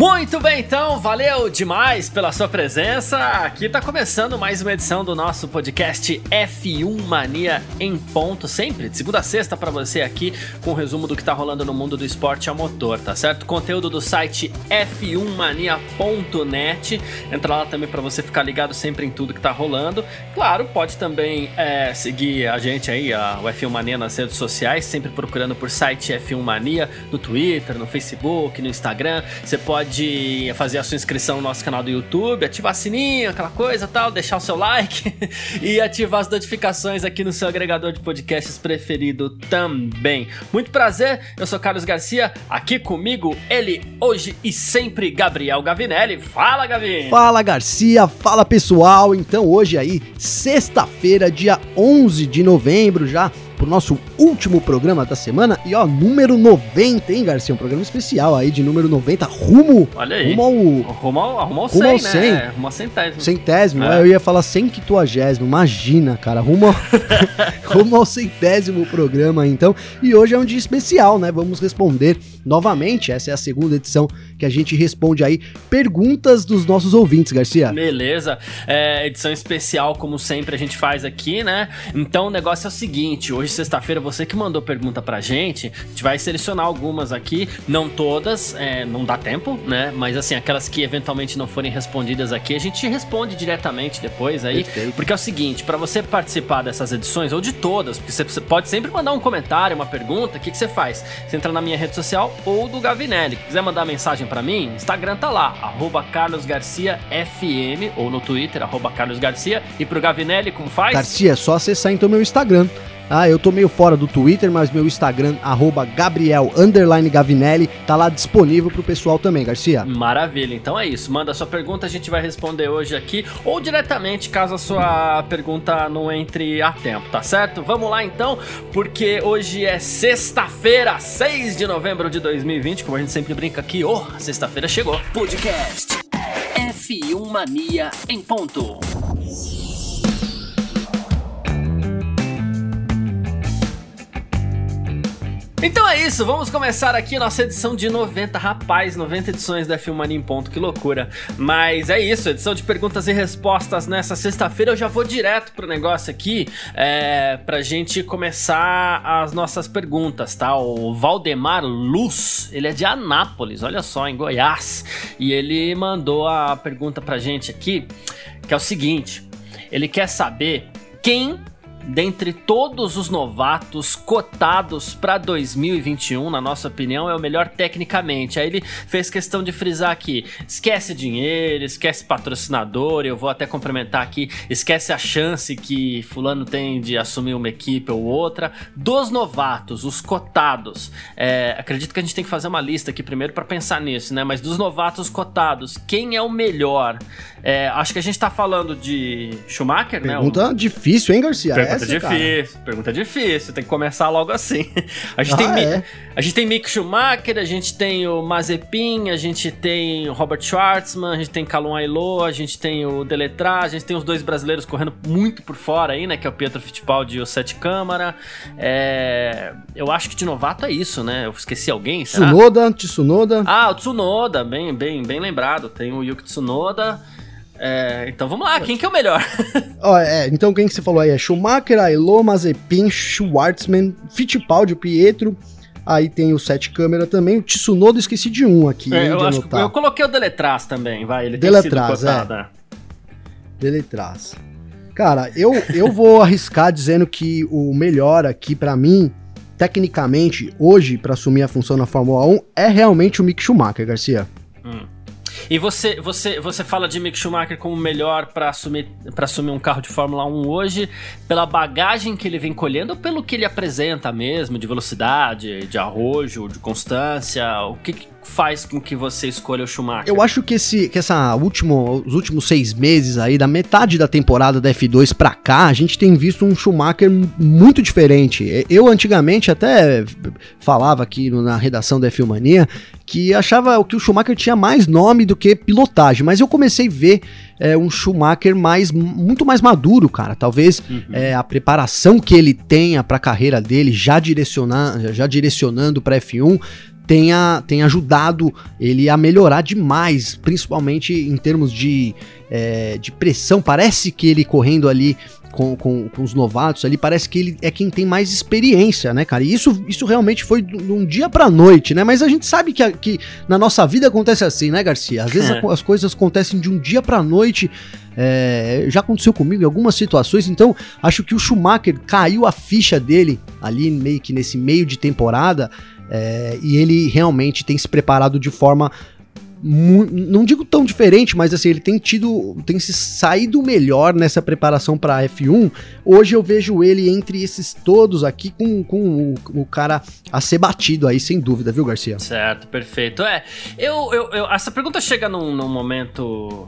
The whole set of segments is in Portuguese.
Muito bem, então, valeu demais pela sua presença. Aqui tá começando mais uma edição do nosso podcast F1 Mania em ponto, sempre de segunda a sexta para você aqui com um resumo do que tá rolando no mundo do esporte a motor, tá certo? Conteúdo do site f1mania.net. Entra lá também para você ficar ligado sempre em tudo que tá rolando. Claro, pode também é, seguir a gente aí, a, o F1 Mania nas redes sociais, sempre procurando por site F1 Mania no Twitter, no Facebook, no Instagram. Você pode pode fazer a sua inscrição no nosso canal do YouTube, ativar sininho, aquela coisa tal, deixar o seu like e ativar as notificações aqui no seu agregador de podcasts preferido também. Muito prazer, eu sou Carlos Garcia, aqui comigo ele hoje e sempre Gabriel Gavinelli. Fala, Gavi! Fala, Garcia, fala pessoal. Então, hoje aí, sexta-feira, dia 11 de novembro, já pro nosso último programa da semana. E ó, número 90, hein, Garcia? Um programa especial aí de número 90, rumo, Olha aí. rumo ao Rumo ao, rumo ao Rumo 100, ao né? 100. É, rumo ao centésimo. centésimo. É. Eu ia falar centquituagésimo, imagina, cara. Rumo ao, rumo ao centésimo programa, então. E hoje é um dia especial, né? Vamos responder novamente. Essa é a segunda edição que a gente responde aí perguntas dos nossos ouvintes, Garcia. Beleza, é, edição especial, como sempre a gente faz aqui, né? Então o negócio é o seguinte: hoje, sexta-feira, você que mandou pergunta pra gente, a gente vai selecionar algumas aqui, não todas, é, não dá tempo, né? Mas assim, aquelas que eventualmente não forem respondidas aqui, a gente responde diretamente depois aí. Perfeito. Porque é o seguinte: pra você participar dessas edições, ou de todas, porque você, pode sempre mandar um comentário, uma pergunta, o que, que você faz? Você entra na minha rede social ou do Gavinelli. Quiser mandar mensagem pra mim, Instagram tá lá, arroba Carlos Garcia FM, ou no Twitter, arroba Carlos Garcia. E pro Gavinelli, como faz? Garcia, é só acessar então meu Instagram. Ah, eu tô meio fora do Twitter, mas meu Instagram, arroba Gabriel underline Gavinelli, tá lá disponível pro pessoal também, Garcia. Maravilha, então é isso. Manda sua pergunta, a gente vai responder hoje aqui ou diretamente, caso a sua pergunta não entre a tempo, tá certo? Vamos lá então, porque hoje é sexta-feira, 6 de novembro de 2020, como a gente sempre brinca aqui, oh, sexta-feira chegou. Podcast F1 Mania em ponto. Então é isso, vamos começar aqui nossa edição de 90, rapaz, 90 edições da Filmania em ponto, que loucura. Mas é isso, edição de perguntas e respostas nessa sexta-feira. Eu já vou direto pro negócio aqui, é, pra gente começar as nossas perguntas, tá? O Valdemar Luz, ele é de Anápolis, olha só, em Goiás. E ele mandou a pergunta pra gente aqui, que é o seguinte: ele quer saber quem dentre todos os novatos cotados para 2021, na nossa opinião, é o melhor tecnicamente. Aí ele fez questão de frisar aqui: esquece dinheiro, esquece patrocinador. Eu vou até complementar aqui: esquece a chance que Fulano tem de assumir uma equipe ou outra. Dos novatos, os cotados, é, acredito que a gente tem que fazer uma lista aqui primeiro para pensar nisso, né? Mas dos novatos cotados, quem é o melhor? É, acho que a gente tá falando de Schumacher, né? O- Pergunta difícil, hein, Garcia? Pergunta Essa, cara. difícil, pergunta difícil, tem que começar logo assim. A gente, tem, Ah, Mi- é? a gente tem Mick Schumacher, a gente tem o Mazepin, a gente tem o Robert Schwartzman, a gente tem Calum Ailô, a gente tem o Deletra, a gente tem os dois brasileiros correndo muito por fora aí, né, que é o Pietro Fittipaldi e o Sete Câmara. É, eu acho que de novato é isso, né? Eu esqueci alguém, será? Tsunoda, Tsunoda. Ah, o Tsunoda, bem, bem, bem lembrado. Tem o Yuki Tsunoda. É, então vamos lá, quem que é o melhor? Ó, é, então quem que você falou aí? É Schumacher, Ailô, Mazepin, Schwartzman, Fittipaldi, Pietro. Aí tem o Sete Câmera também. O Tsunoda, esqueci de um aqui, É, hein, eu, de acho que eu coloquei o Deletraz também, vai. Ele Deletraz, tem sido é. Dele traz. Cara, eu, eu vou arriscar dizendo que o melhor aqui pra mim, tecnicamente, hoje, pra assumir a função na Fórmula 1, é realmente o Mick Schumacher, Garcia. Hum. E você, você, você fala de Mick Schumacher como o melhor para assumir, pra assumir um carro de Fórmula 1 hoje, pela bagagem que ele vem colhendo ou pelo que ele apresenta mesmo, de velocidade, de arrojo, de constância? O que, faz com que você escolha o Schumacher? Eu acho que, esse, que essa último, os últimos seis meses aí, da metade da temporada da F2 pra cá, a gente tem visto um Schumacher muito diferente. Eu antigamente até falava aqui na redação da F1 Mania que achava que o Schumacher tinha mais nome do que pilotagem, mas eu comecei a ver é, um Schumacher mais, muito mais maduro, cara. Talvez uhum. é, a preparação que ele tenha para a carreira dele, já, direcionar, já direcionando para F1, tenha, tenha ajudado ele a melhorar demais, principalmente em termos de, é, de pressão. Parece que ele correndo ali com, com, com, os novatos ali, parece que ele é quem tem mais experiência, né, cara? E isso, isso realmente foi de um dia pra noite, né? Mas a gente sabe que, que na nossa vida acontece assim, né, Garcia? Às vezes é. as coisas acontecem de um dia pra noite. É, já aconteceu comigo em algumas situações, então acho que o Schumacher caiu a ficha dele ali meio que nesse meio de temporada. É, e ele realmente tem se preparado de forma não digo tão diferente, mas assim, ele tem tido, tem se saído melhor nessa preparação para F1. Hoje eu vejo ele entre esses todos aqui com, com o, o, cara a ser batido aí, sem dúvida, viu, Garcia? Certo, perfeito. É, eu, eu, eu essa pergunta chega num, num momento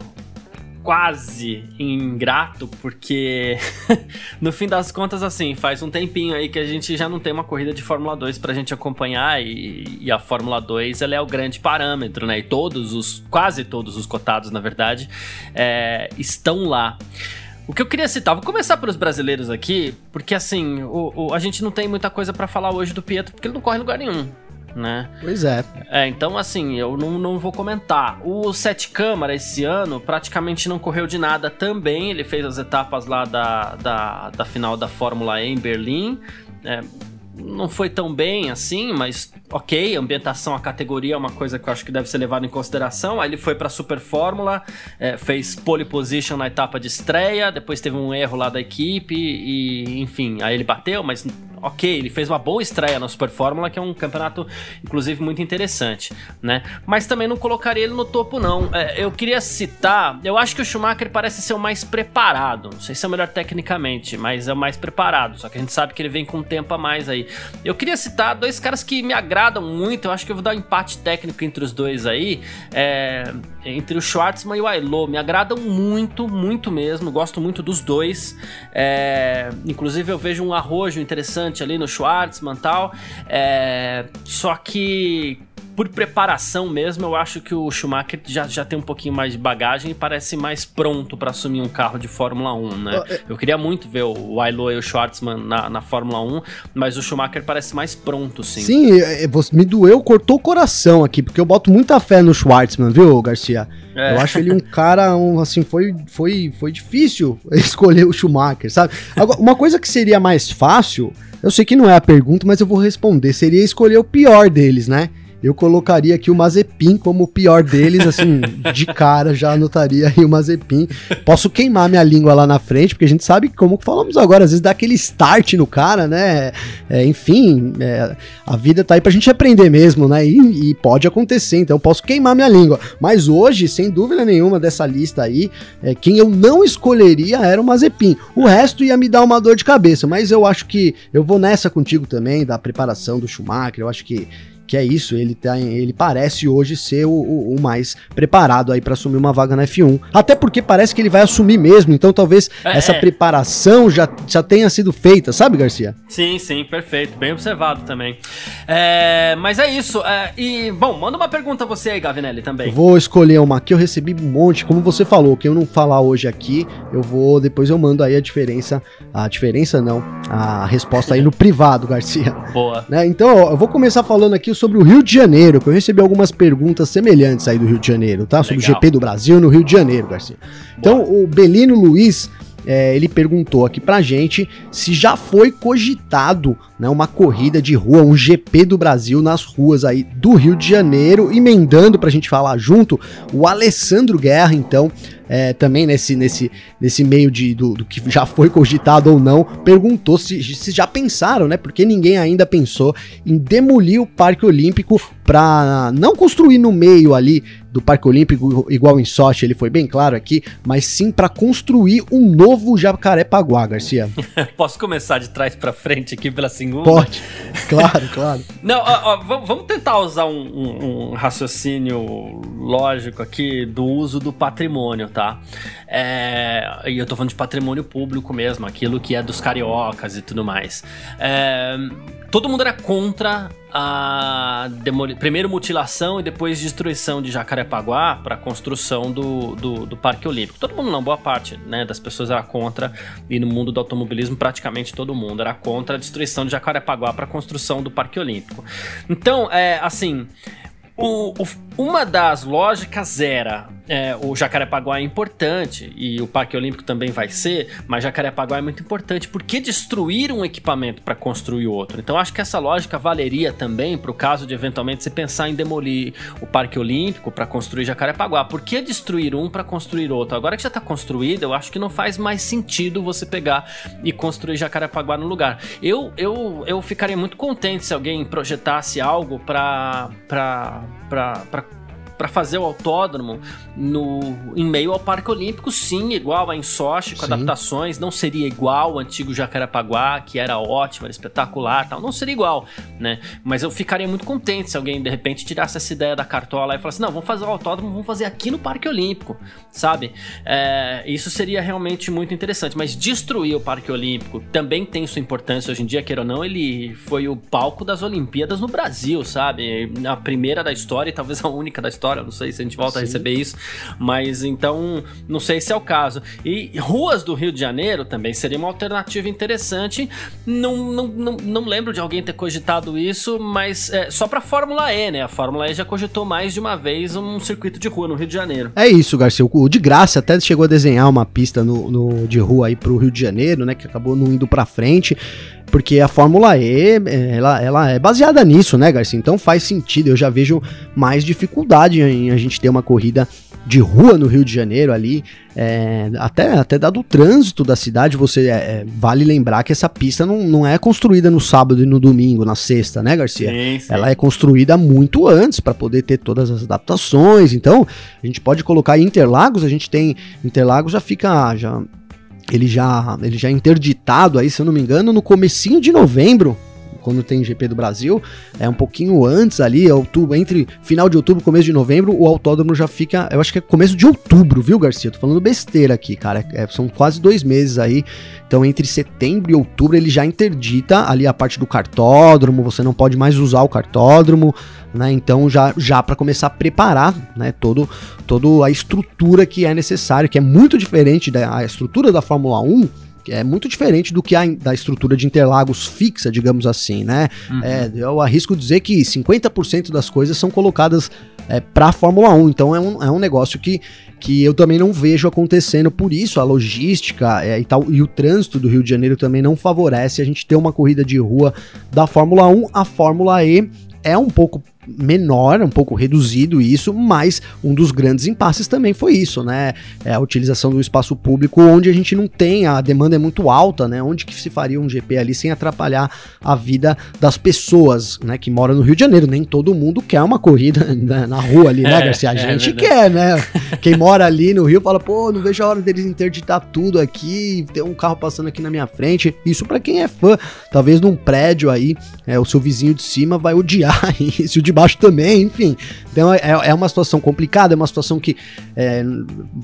quase ingrato, porque no fim das contas, assim, faz um tempinho aí que a gente já não tem uma corrida de Fórmula 2 pra gente acompanhar e, e, a Fórmula 2 ela é o grande parâmetro, né? E todos os, quase todos os cotados, na verdade, é, estão lá. O que eu queria citar, vou começar pelos brasileiros aqui, porque assim, o, o a gente não tem muita coisa para falar hoje do Pietro, porque ele não corre em lugar nenhum né? Pois é. É, então assim, eu não, não vou comentar. O Sete Câmara esse ano praticamente não correu de nada também. Ele fez as etapas lá da, da, da final da Fórmula E em Berlim. É, não foi tão bem assim, mas ok, ambientação, a categoria é uma coisa que eu acho que deve ser levada em consideração. Aí ele foi para Super Fórmula, é, fez pole position na etapa de estreia, depois teve um erro lá da equipe e, enfim, aí ele bateu, mas ok, ele fez uma boa estreia na Super Fórmula, que é um campeonato, inclusive, muito interessante, né? Mas também não colocaria ele no topo, não. É, eu queria citar, eu acho que o Schumacher parece ser o mais preparado, não sei se é o melhor tecnicamente, mas é o mais preparado, só que a gente sabe que ele vem com um tempo a mais aí. Eu queria citar dois caras que me agradam muito, eu acho que eu vou dar um empate técnico entre os dois aí, é, entre o Schwartzman e o Ailô, me agradam muito, muito mesmo, gosto muito dos dois, é, inclusive eu vejo um arrojo interessante ali no Schwartzman e tal. É, só que por preparação mesmo, eu acho que o Schumacher já, já tem um pouquinho mais de bagagem e parece mais pronto para assumir um carro de Fórmula 1, né? É eu queria muito ver o Ailo e o Schwartzman na, na Fórmula 1, mas o Schumacher parece mais pronto, sim. Sim, é, me doeu, cortou o coração aqui, porque eu boto muita fé no Schwartzman, viu, Garcia? É. Eu acho ele um cara, um, assim, foi, foi, foi difícil escolher o Schumacher, sabe? Agora, uma coisa que seria mais fácil eu sei que não é a pergunta, mas eu vou responder. Seria escolher o pior deles, né? Eu colocaria aqui o Mazepin como o pior deles, assim, de cara já anotaria aí o Mazepin. Posso queimar minha língua lá na frente, porque a gente sabe como falamos agora, às vezes dá aquele start no cara, né? É, enfim, é, a vida tá aí pra gente aprender mesmo, né? E, e, pode acontecer, então posso queimar minha língua. Mas hoje, sem dúvida nenhuma dessa lista aí, é, quem eu não escolheria era o Mazepin. O resto ia me dar uma dor de cabeça, mas eu acho que eu vou nessa contigo também, da preparação do Schumacher, eu acho que que é isso, ele, tá, ele parece hoje ser o, o, o mais preparado aí para assumir uma vaga na F1. Até porque parece que ele vai assumir mesmo, então talvez é, essa é. preparação já, já tenha sido feita, sabe, Garcia? Sim, sim, perfeito, bem observado também. É, mas é isso, é, e bom, manda uma pergunta você aí, Gavinelli, também. Eu vou escolher uma aqui, eu recebi um monte, como você falou, que eu não falar hoje aqui, eu vou, depois eu mando aí a diferença, a diferença não, a resposta aí no privado, Garcia. Boa. Né, então, eu vou começar falando aqui sobre o Rio de Janeiro, que eu recebi algumas perguntas semelhantes aí do Rio de Janeiro, tá? Sobre Legal. o GP do Brasil no Rio de Janeiro, Garcia. Então, Boa. o Belino Luiz, é, ele perguntou aqui pra gente se já foi cogitado né, uma corrida de rua, um GP do Brasil nas ruas aí do Rio de Janeiro, emendando pra gente falar junto o Alessandro Guerra, então, é, também nesse, nesse, nesse meio de, do, do, que já foi cogitado ou não, perguntou se, se já pensaram, né? Porque ninguém ainda pensou em demolir o Parque Olímpico para não construir no meio ali do Parque Olímpico, igual em Sochi, ele foi bem claro aqui, mas sim para construir um novo Jacarepaguá, Garcia. Posso começar de trás para frente aqui pela segunda? Pode. claro, claro. Não, ó, ó, vamos tentar usar um, um, um, raciocínio lógico aqui do uso do patrimônio, tá? É, e eu tô falando de patrimônio público mesmo, aquilo que é dos cariocas e tudo mais. É, todo mundo era contra a primeiro mutilação e depois destruição de Jacarepaguá para construção do, do, do, Parque Olímpico. Todo mundo não, boa parte né, das pessoas era contra, e no mundo do automobilismo praticamente todo mundo era contra a destruição de Jacarepaguá para a construção do Parque Olímpico. Então, é assim, o, o, uma das lógicas era é, o Jacarepaguá é importante e o Parque Olímpico também vai ser, mas Jacarepaguá é muito importante. Por que destruir um equipamento para construir outro? Então acho que essa lógica valeria também para o caso de eventualmente você pensar em demolir o Parque Olímpico para construir Jacarepaguá. Por que destruir um para construir outro? Agora que já está construído, eu acho que não faz mais sentido você pegar e construir Jacarepaguá no lugar. Eu, eu, eu ficaria muito contente se alguém projetasse algo para para fazer o autódromo no, em meio ao Parque Olímpico, sim, igual a em Sochi, com sim. adaptações, não seria igual o antigo Jacarepaguá, que era ótimo, era espetacular, tal, não seria igual, né? Mas eu ficaria muito contente se alguém de repente tirasse essa ideia da cartola e falasse: "Não, vamos fazer o autódromo, vamos fazer aqui no Parque Olímpico", sabe? É, isso seria realmente muito interessante, mas destruir o Parque Olímpico também tem sua importância hoje em dia, queira ou não, ele foi o palco das Olimpíadas no Brasil, sabe? A primeira da história e talvez a única da história história. Não sei se a gente volta Sim. a receber isso, mas então não sei se é o caso. E ruas do Rio de Janeiro também seria uma alternativa interessante. Não, não, não, não lembro de alguém ter cogitado isso, mas é, só para Fórmula E, né? A Fórmula E já cogitou mais de uma vez um circuito de rua no Rio de Janeiro. É isso, Garcia. O de graça até chegou a desenhar uma pista no, no de rua aí pro Rio de Janeiro, né? Que acabou não indo para frente porque a Fórmula E, ela, ela é baseada nisso, né, Garcia? Então faz sentido, eu já vejo mais dificuldade em a gente ter uma corrida de rua no Rio de Janeiro ali, é, até, até dado o trânsito da cidade, você é, é, vale lembrar que essa pista não, não é construída no sábado e no domingo, na sexta, né, Garcia? Sim, sim. Ela é construída muito antes para poder ter todas as adaptações. Então, a gente pode colocar Interlagos, a gente tem Interlagos já fica já ele já, ele já é interditado aí, se eu não me engano, no comecinho de novembro, quando tem GP do Brasil, é um pouquinho antes ali, outubro, entre final de outubro e começo de novembro, o autódromo já fica, eu acho que é começo de outubro, viu, Garcia? Tô falando besteira aqui, cara, é, são quase dois meses aí, então entre setembro e outubro ele já interdita ali a parte do cartódromo, você não pode mais usar o cartódromo, né? Então já, já para começar a preparar, né, todo, todo a estrutura que é necessário, que é muito diferente da estrutura da Fórmula 1, que é muito diferente do que a da estrutura de Interlagos fixa, digamos assim, né? Uhum. É, eu arrisco dizer que 50% das coisas são colocadas é, para a Fórmula 1, então é um, é um negócio que, que eu também não vejo acontecendo, por isso a logística é, e, tal, e o trânsito do Rio de Janeiro também não favorece a gente ter uma corrida de rua da Fórmula 1, a Fórmula E é um pouco menor, um pouco reduzido isso, mas um dos grandes impasses também foi isso, né? É a utilização do espaço público onde a gente não tem, a demanda é muito alta, né? Onde que se faria um GP ali sem atrapalhar a vida das pessoas, né? Que moram no Rio de Janeiro. Nem todo mundo quer uma corrida né, na rua ali, né, é, Garcia? A é, gente é quer, né? Quem mora ali no Rio fala, pô, não vejo a hora deles interditar tudo aqui, ter um carro passando aqui na minha frente. Isso para quem é fã, talvez num prédio aí, é, o seu vizinho de cima vai odiar isso, o de baixo também, enfim. Então é, é uma situação complicada, é uma situação que, é,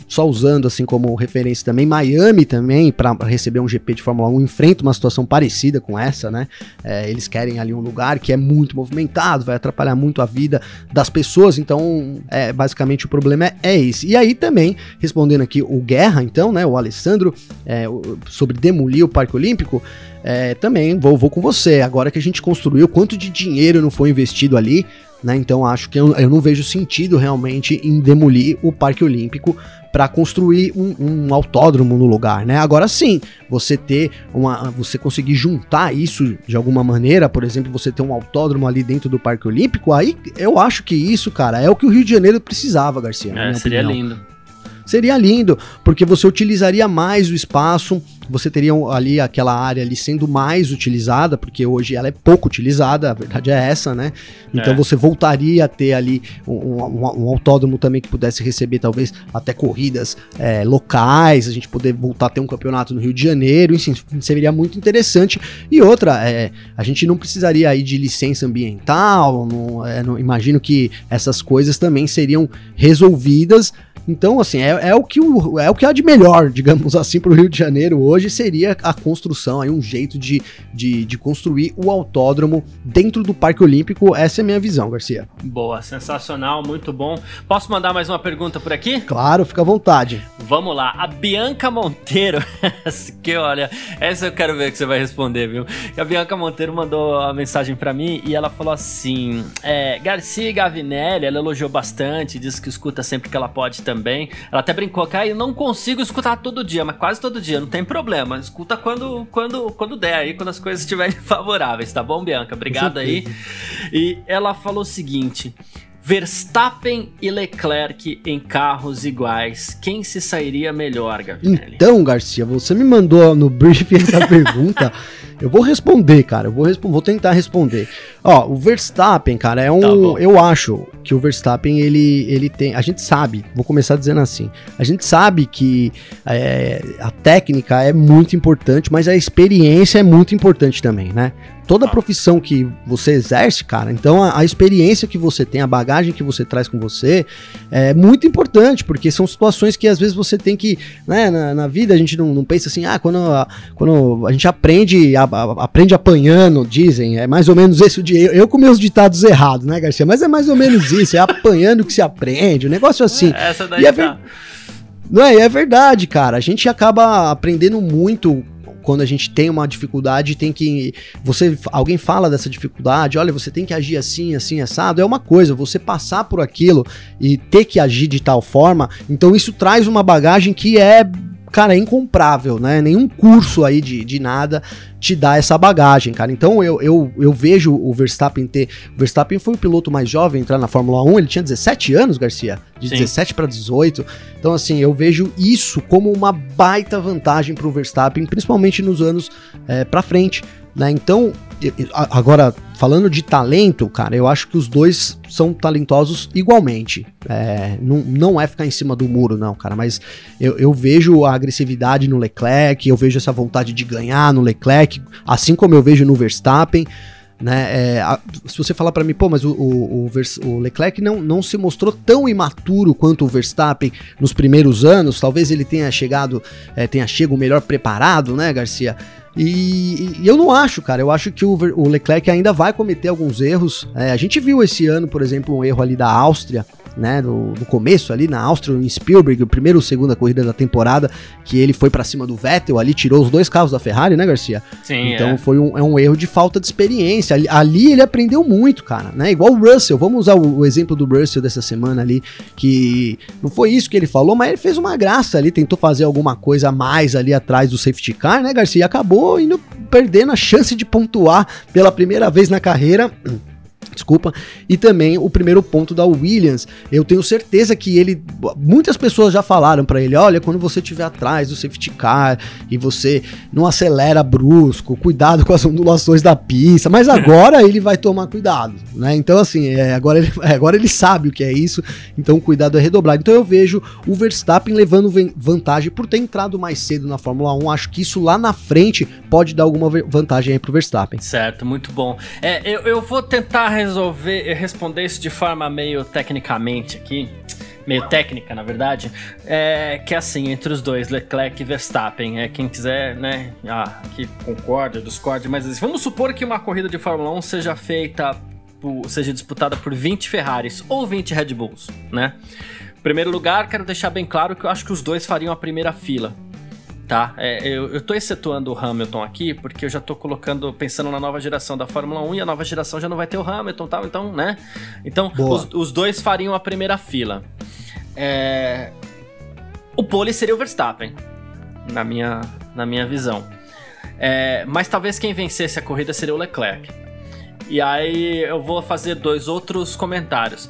só usando assim como referência também, Miami também, para receber um GP de Fórmula 1, enfrenta uma situação parecida com essa, né? É, eles querem ali um lugar que é muito movimentado, vai atrapalhar muito a vida das pessoas, então, é, basicamente o problema é, é esse. E aí também, respondendo aqui o Guerra, então, né, o Alessandro, é, sobre demolir o Parque Olímpico, é, também vou, vou com você. Agora que a gente construiu, quanto de dinheiro não foi investido ali, né? Então acho que eu, eu, não vejo sentido realmente em demolir o Parque Olímpico para construir um, um, autódromo no lugar, né? Agora sim, você ter uma, você conseguir juntar isso de alguma maneira, por exemplo, você ter um autódromo ali dentro do Parque Olímpico, aí eu acho que isso, cara, é o que o Rio de Janeiro precisava, Garcia. É, seria opinião. lindo. Seria lindo, porque você utilizaria mais o espaço, você teria ali aquela área ali sendo mais utilizada, porque hoje ela é pouco utilizada, a verdade é essa, né? Então É. você voltaria a ter ali um, um- um autódromo também que pudesse receber talvez até corridas é, locais, a gente poder voltar a ter um campeonato no Rio de Janeiro, enfim, seria muito interessante. E outra, é, a gente não precisaria aí de licença ambiental, não, é, não- imagino que essas coisas também seriam resolvidas. Então, assim, é, é o que o, é o que há de melhor, digamos assim, para o Rio de Janeiro hoje seria a construção, aí um jeito de, de, de construir o autódromo dentro do Parque Olímpico. Essa é a minha visão, Garcia. Boa, sensacional, muito bom. Posso mandar mais uma pergunta por aqui? Claro, fica à vontade. Vamos lá, a Bianca Monteiro, que olha, essa eu quero ver que você vai responder, viu? A Bianca Monteiro mandou a mensagem pra mim e ela falou assim: é, Garcia Gavinelli, ela elogiou bastante, disse que escuta sempre que ela pode também. Ela até brincou que ah, eu não consigo escutar todo dia, mas quase todo dia, não tem problema. Escuta quando, quando, quando der aí, quando as coisas estiverem favoráveis, tá bom, Bianca? Obrigado aí. E ela falou o seguinte. Verstappen e Leclerc em carros iguais, quem se sairia melhor, Gavinelli? Então, Garcia, você me mandou no briefing essa pergunta. Eu vou responder, cara. Eu vou, vou tentar responder. Ó, o Verstappen, cara, é um. Tá eu acho que o Verstappen, ele, ele tem. A gente sabe, vou começar dizendo assim. A gente sabe que é, a técnica é muito importante, mas a experiência é muito importante também, né? Toda Tá. profissão que você exerce, cara, então a, a experiência que você tem, a bagagem que você traz com você é muito importante, porque são situações que às vezes você tem que, né, na, na vida a gente não, não pensa assim, ah, quando a, quando a gente aprende, a- a- aprende apanhando, dizem, é mais ou menos esse o dia. Eu, eu com meus ditados errados, né, Garcia? Mas é mais ou menos isso, é apanhando que se aprende, um negócio assim. Essa daí E é tá. Não é, é verdade, cara. A gente acaba aprendendo muito quando a gente tem uma dificuldade, tem que você alguém fala dessa dificuldade, olha, você tem que agir assim, assim assado, é uma coisa, você passar por aquilo e ter que agir de tal forma, então isso traz uma bagagem que é Cara, é incomprável, né? Nenhum curso aí de, de nada te dá essa bagagem, cara. Então eu, eu, eu vejo o Verstappen ter. O Verstappen foi o piloto mais jovem a entrar na Fórmula 1, ele tinha 17 anos, Garcia. De Sim. 17 para 18. Então, assim, eu vejo isso como uma baita vantagem pro Verstappen, principalmente nos anos é, para frente. Né? Então, agora, falando de talento, cara, eu acho que os dois são talentosos igualmente. É, não, não é ficar em cima do muro, não, cara, mas eu, eu vejo a agressividade no Leclerc, eu vejo essa vontade de ganhar no Leclerc, assim como eu vejo no Verstappen. Né, é, a- se você falar pra mim, pô, mas o, o, o o Leclerc não, não se mostrou tão imaturo quanto o Verstappen nos primeiros anos, talvez ele tenha chegado, é, tenha chego melhor preparado, né, Garcia? E, e eu não acho, cara. Eu acho que o, o Leclerc ainda vai cometer alguns erros. É, a gente viu esse ano, por exemplo, um erro ali da Áustria, né? No, no começo ali na Áustria, em Spielberg, o primeiro ou segunda corrida da temporada, que ele foi pra cima do Vettel ali, tirou os dois carros da Ferrari, né, Garcia? Sim, Então é. foi um, é um erro de falta de experiência. Ali, ali ele aprendeu muito, cara, né? Igual o Russell. Vamos usar o, o exemplo do Russell dessa semana ali, que não foi isso que ele falou, mas ele fez uma graça ali, tentou fazer alguma coisa a mais ali atrás do safety car, né, Garcia? E acabou indo perdendo a chance de pontuar pela primeira vez na carreira. Desculpa. E também o primeiro ponto da Williams. Eu tenho certeza que ele. Muitas pessoas já falaram pra ele: olha, quando você estiver atrás do safety car e você não acelera brusco, cuidado com as ondulações da pista. Mas agora ele vai tomar cuidado, né? Então, assim, é, agora, ele, agora ele sabe o que é isso. Então, o cuidado é redobrado. Então, eu vejo o Verstappen levando vantagem por ter entrado mais cedo na Fórmula 1. Acho que isso lá na frente pode dar alguma vantagem aí pro Verstappen. Certo, muito bom. É, eu, eu vou tentar resolver, responder isso de forma meio tecnicamente aqui. Meio técnica, na verdade. É que assim, entre os dois, Leclerc e Verstappen. É, quem quiser, né? Ah, que concorde, discorde, mas assim, vamos supor que uma corrida de Fórmula 1 seja feita, por- seja disputada por 20 Ferraris ou 20 Red Bulls, né? Em primeiro lugar, quero deixar bem claro que eu acho que os dois fariam a primeira fila. Tá, é, eu, eu tô excetuando o Hamilton aqui, porque eu já tô colocando, pensando na nova geração da Fórmula 1 e a nova geração já não vai ter o Hamilton e tal, então, né? Então, os, os dois fariam a primeira fila. É, O pole seria o Verstappen, na minha, na minha visão. É, mas talvez quem vencesse a corrida seria o Leclerc. E aí eu vou fazer dois outros comentários.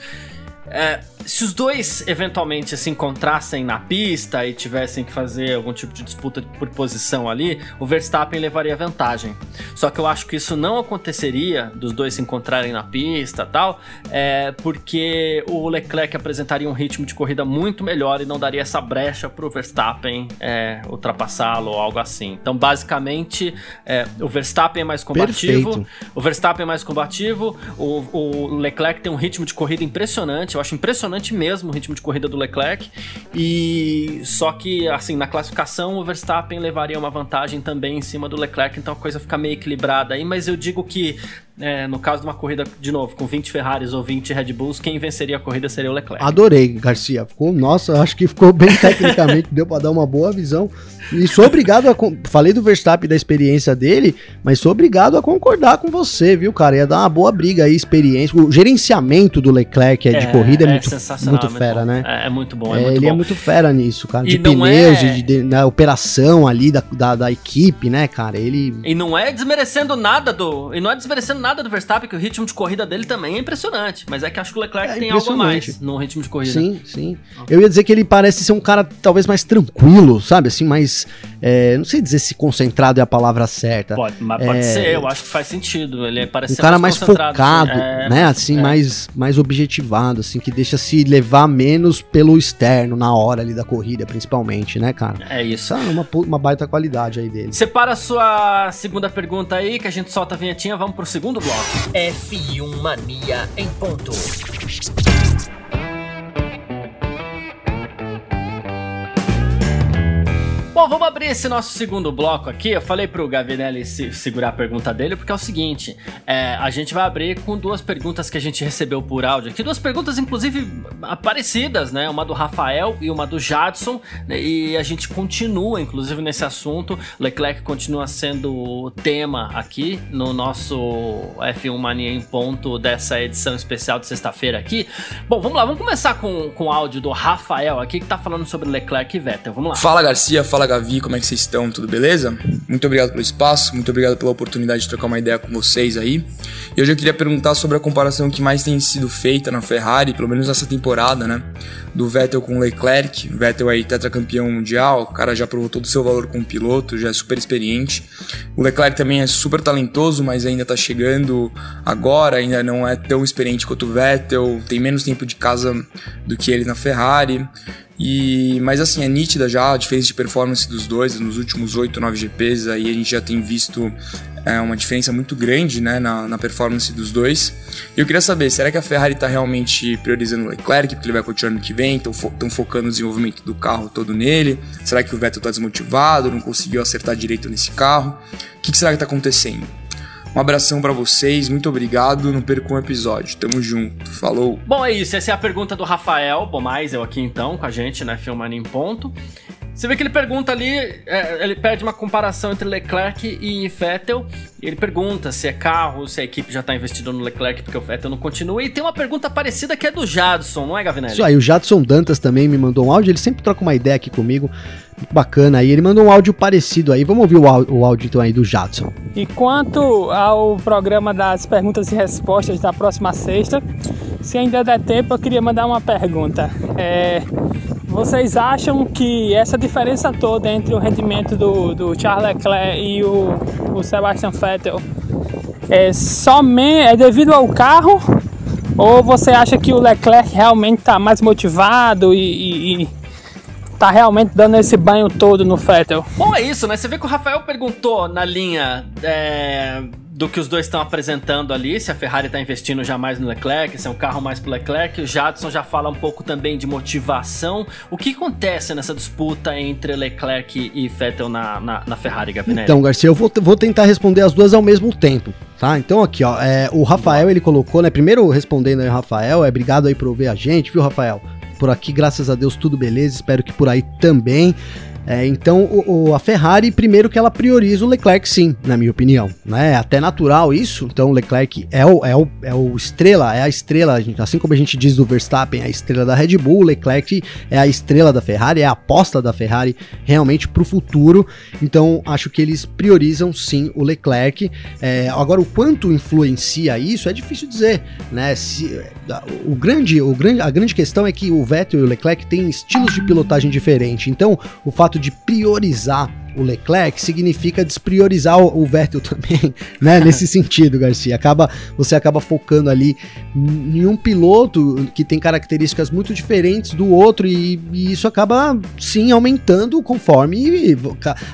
É, se os dois eventualmente se encontrassem na pista e tivessem que fazer algum tipo de disputa por posição ali, o Verstappen levaria vantagem. Só que eu acho que isso não aconteceria dos dois se encontrarem na pista tal, é, porque o Leclerc apresentaria um ritmo de corrida muito melhor e não daria essa brecha para o Verstappen é, ultrapassá-lo ou algo assim. Então, basicamente, é, o Verstappen é mais combativo. Perfeito. O Verstappen é mais combativo, o, o Leclerc tem um ritmo de corrida impressionante. Eu acho impressionante mesmo o ritmo de corrida do Leclerc. E só que, assim, na classificação, o Verstappen levaria uma vantagem também em cima do Leclerc, então a coisa fica meio equilibrada aí. Mas eu digo que é, no caso de uma corrida, de novo, com 20 Ferraris ou 20 Red Bulls, quem venceria a corrida seria o Leclerc. Adorei, Garcia. Ficou, nossa, acho que ficou bem tecnicamente, deu para dar uma boa visão. E sou obrigado a. Falei do Verstappen da experiência dele, mas sou obrigado a concordar com você, viu, cara? Ia dar uma boa briga aí, experiência. O gerenciamento do Leclerc é, de corrida é, é muito, muito fera, muito né? É, é, muito bom, é, é muito ele bom. é muito fera nisso, cara. De pneus, de, de, na operação ali da, da, da, equipe, né, cara? Ele. E não é desmerecendo nada do. E não é desmerecendo nada do Verstappen, que o ritmo de corrida dele também é impressionante. Mas é que acho que o Leclerc é tem algo a mais no ritmo de corrida. Sim, sim. Eu ia dizer que ele parece ser um cara talvez mais tranquilo, sabe? Assim, mais. É, não sei dizer se concentrado é a palavra certa. Pode, mas pode é, ser, eu acho que faz sentido. Ele parece um cara mais, mais focado, assim, é, né? Assim, é. mais, mais objetivado, assim, que deixa se levar menos pelo externo na hora ali da corrida, principalmente, né, cara? É isso. é uma, uma baita qualidade aí dele. Separa a sua segunda pergunta aí, que a gente solta a vinhetinha, vamos pro segundo bloco. F1 Mania em ponto. Bom, vamos abrir esse nosso segundo bloco aqui. Eu falei pro Gavinelli se, segurar a pergunta dele, porque é o seguinte: é, a gente vai abrir com duas perguntas que a gente recebeu por áudio aqui. Duas perguntas, inclusive, parecidas, né? Uma do Rafael e uma do Jadson. Né? E a gente continua, inclusive, nesse assunto. Leclerc continua sendo o tema aqui no nosso F1 Mania em ponto dessa edição especial de sexta-feira aqui. Bom, vamos lá, vamos começar com, com o áudio do Rafael aqui, que tá falando sobre Leclerc e Vettel. Vamos lá. Fala, Garcia. Fala, Gavi, como é que vocês estão? Tudo beleza? Muito obrigado pelo espaço, muito obrigado pela oportunidade de trocar uma ideia com vocês aí. E hoje eu queria perguntar sobre a comparação que mais tem sido feita na Ferrari, pelo menos nessa temporada, né? Do Vettel com o Leclerc. Vettel aí tetracampeão mundial, o cara já provou todo o seu valor como piloto, já é super experiente. O Leclerc também é super talentoso, mas ainda tá chegando agora, ainda não é tão experiente quanto o Vettel, tem menos tempo de casa do que ele na Ferrari. E, mas assim, é nítida já a diferença de performance dos dois. Nos últimos 8, 9 GPs aí a gente já tem visto é, uma diferença muito grande né, na, na performance dos dois. E eu queria saber, será que a Ferrari está realmente priorizando o Leclerc, porque ele vai continuar no que vem? Estão fo focando no desenvolvimento do carro todo nele? Será que o Vettel está desmotivado, não conseguiu acertar direito nesse carro? O que, que será que está acontecendo? Um abração para vocês, muito obrigado, não percam um episódio. Tamo junto, falou. Bom, é isso, essa é a pergunta do Rafael Bom, mais eu aqui então, com a gente, né, Filmando em Ponto. Você vê que ele pergunta ali, é, ele pede uma comparação entre Leclerc e Vettel. E ele pergunta se é carro, se a equipe já tá investindo no Leclerc porque o Vettel não continua. E tem uma pergunta parecida que é do Jadson, não é, Gavinelli? Isso aí, o Jadson Dantas também me mandou um áudio, ele sempre troca uma ideia aqui comigo. Bacana aí, ele mandou um áudio parecido aí. Vamos ouvir o áudio, então aí do Jadson. E quanto ao programa das perguntas e respostas da próxima sexta, se ainda der tempo, eu queria mandar uma pergunta. É, vocês acham que essa diferença toda entre o rendimento do, do Charles Leclerc e o, o Sebastian Vettel é somente é devido ao carro? Ou você acha que o Leclerc realmente está mais motivado e, e tá realmente dando esse banho todo no Vettel. Bom, é isso, né? Você vê que o Rafael perguntou na linha é, do que os dois estão apresentando ali, se a Ferrari está investindo já mais no Leclerc, se é um carro mais pro Leclerc. O Jadson já fala um pouco também de motivação. O que acontece nessa disputa entre Leclerc e Vettel na, na, na Ferrari, Gavinelli? Então, Garcia, eu vou, vou tentar responder as duas ao mesmo tempo. Tá, então aqui, ó, é, o Rafael ele colocou, né? Primeiro respondendo aí o Rafael, é obrigado aí por ouvir a gente, viu, Rafael? Por aqui, graças a Deus, tudo beleza. Espero que por aí também. É, então, o, o, a Ferrari, primeiro que ela prioriza o Leclerc, sim, na minha opinião. Né? É até natural isso. Então, o Leclerc é o, é o, é o estrela, é a estrela, assim como a gente diz do Verstappen, é a estrela da Red Bull, o Leclerc é a estrela da Ferrari, é a aposta da Ferrari realmente para o futuro. Então, acho que eles priorizam sim o Leclerc. É, agora, o quanto influencia isso é difícil dizer. Né? Se, o grande, o grande, a grande questão é que o Vettel e o Leclerc têm estilos de pilotagem diferentes. Então, o fato de priorizar o Leclerc significa despriorizar o, o Vettel também, né? Nesse sentido, Garcia. Acaba, você acaba focando ali em um piloto que tem características muito diferentes do outro e, e isso acaba sim aumentando conforme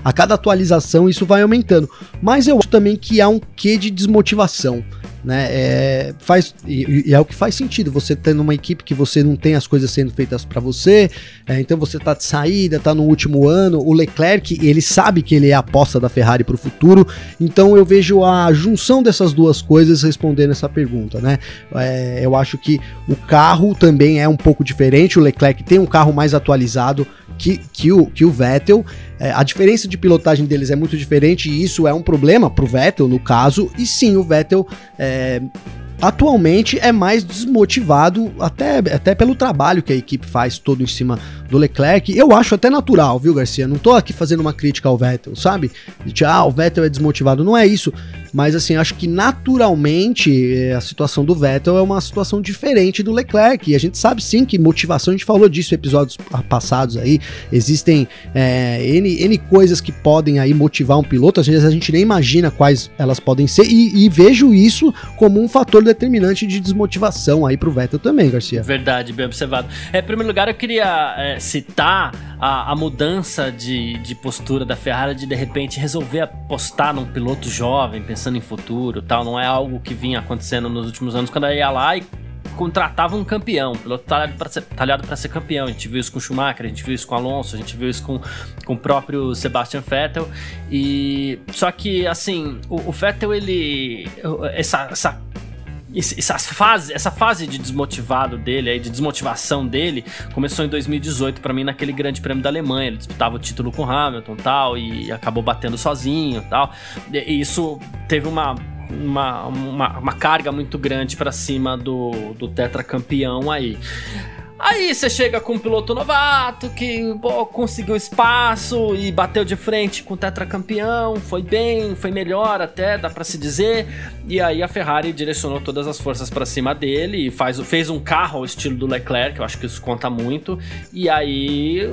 a cada atualização isso vai aumentando. Mas eu acho também que há um quê de desmotivação né? É, faz, e, e, é o que faz sentido. Você tendo uma equipe que você não tem as coisas sendo feitas para você, é, então você tá de saída, tá no último ano. O Leclerc, ele sabe que ele é a aposta da Ferrari para o futuro, então eu vejo a junção dessas duas coisas respondendo essa pergunta, né? É, eu acho que o carro também é um pouco diferente. O Leclerc tem um carro mais atualizado que, que, o, que o Vettel. É, a diferença de pilotagem deles é muito diferente e isso é um problema pro Vettel, no caso. E sim, o Vettel é, atualmente é mais desmotivado, até, até pelo trabalho que a equipe faz todo em cima do Leclerc. Eu acho até natural, viu, Garcia? Não tô aqui fazendo uma crítica ao Vettel, sabe? De, ah, o Vettel é desmotivado. Não é isso. Mas assim, acho que naturalmente eh, a situação do Vettel é uma situação diferente do Leclerc. E a gente sabe sim que motivação, a gente falou disso em episódios passados aí. Existem é, N, N coisas que podem aí motivar um piloto, às vezes a gente nem imagina quais elas podem ser. E, e vejo isso como um fator determinante de desmotivação aí pro Vettel também, Garcia. Verdade, bem observado. É, em primeiro lugar, eu queria é, citar a, a, mudança de, de postura da Ferrari de de repente resolver apostar num piloto jovem, pensando em futuro tal. Não é algo que vinha acontecendo nos últimos anos, quando ela ia lá e contratava um campeão, um piloto talhado para ser, ser campeão. A gente viu isso com Schumacher, a gente viu isso com Alonso, a gente viu isso com, com o próprio Sebastian Vettel. E só que assim, o, o Vettel ele essa, essa essa fase, essa fase de desmotivado dele, aí, de desmotivação dele, começou em 2018 para mim naquele Grande Prêmio da Alemanha. Ele disputava o título com Hamilton tal e acabou batendo sozinho tal. E isso teve uma uma, uma, uma carga muito grande para cima do, do tetracampeão aí. Aí você chega com um piloto novato que pô, conseguiu espaço e bateu de frente com o tetracampeão, foi bem, foi melhor até, dá para se dizer. E aí a Ferrari direcionou todas as forças para cima dele e faz, fez um carro ao estilo do Leclerc, eu acho que isso conta muito. E aí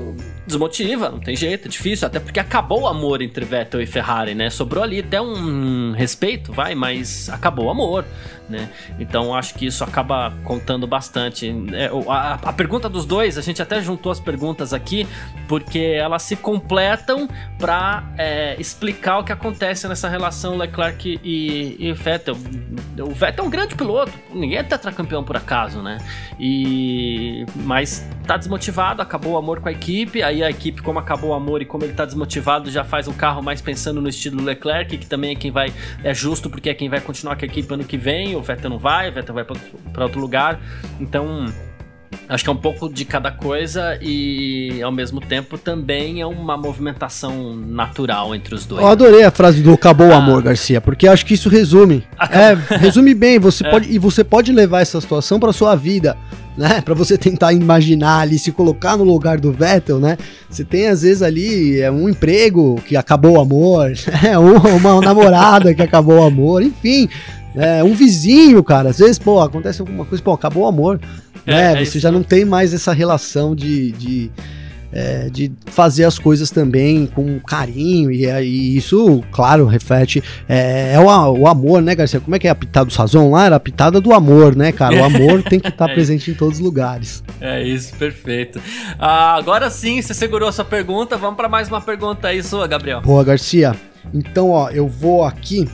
desmotiva, não tem jeito, é difícil, até porque acabou o amor entre Vettel e Ferrari, né? Sobrou ali até um respeito, vai, mas acabou o amor né? Então acho que isso acaba contando bastante. É, a, a, pergunta dos dois, a gente até juntou as perguntas aqui, porque elas se completam para é, explicar o que acontece nessa relação Leclerc e, e Vettel. O Vettel é um grande piloto, ninguém é tetracampeão por acaso, né? E mas tá desmotivado, acabou o amor com a equipe, aí a equipe, como acabou o amor e como ele tá desmotivado, já faz um carro mais pensando no estilo Leclerc, que também é quem vai, é justo porque é quem vai continuar com a equipe ano que vem, o Vettel não vai, o Vettel vai para outro lugar. Então, Acho que é um pouco de cada coisa e, ao mesmo tempo, também é uma movimentação natural entre os dois. Eu adorei a frase do acabou o ah. amor, Garcia, porque acho que isso resume. É, resume bem. Você é. pode, e você pode levar essa situação para sua vida, né? Para você tentar imaginar ali, se colocar no lugar do Vettel, né? Você tem às vezes ali é, um emprego que acabou o amor, né? uma namorada que acabou o amor, enfim. É, um vizinho, cara, às vezes, pô, acontece alguma coisa, pô, acabou o amor. É, né? É você já não tem mais essa relação de, de, é, de fazer as coisas também com carinho, e, e isso, claro, reflete. É, é o, o, amor, né, Garcia? Como é que é a pitada do Sazon lá? Era a pitada do amor, né, cara? O amor tem que estar tá é presente em todos os lugares. É isso, perfeito. Ah, agora sim, você segurou a sua pergunta, vamos para mais uma pergunta aí sua, Gabriel. Boa, Garcia. Então, ó, eu vou aqui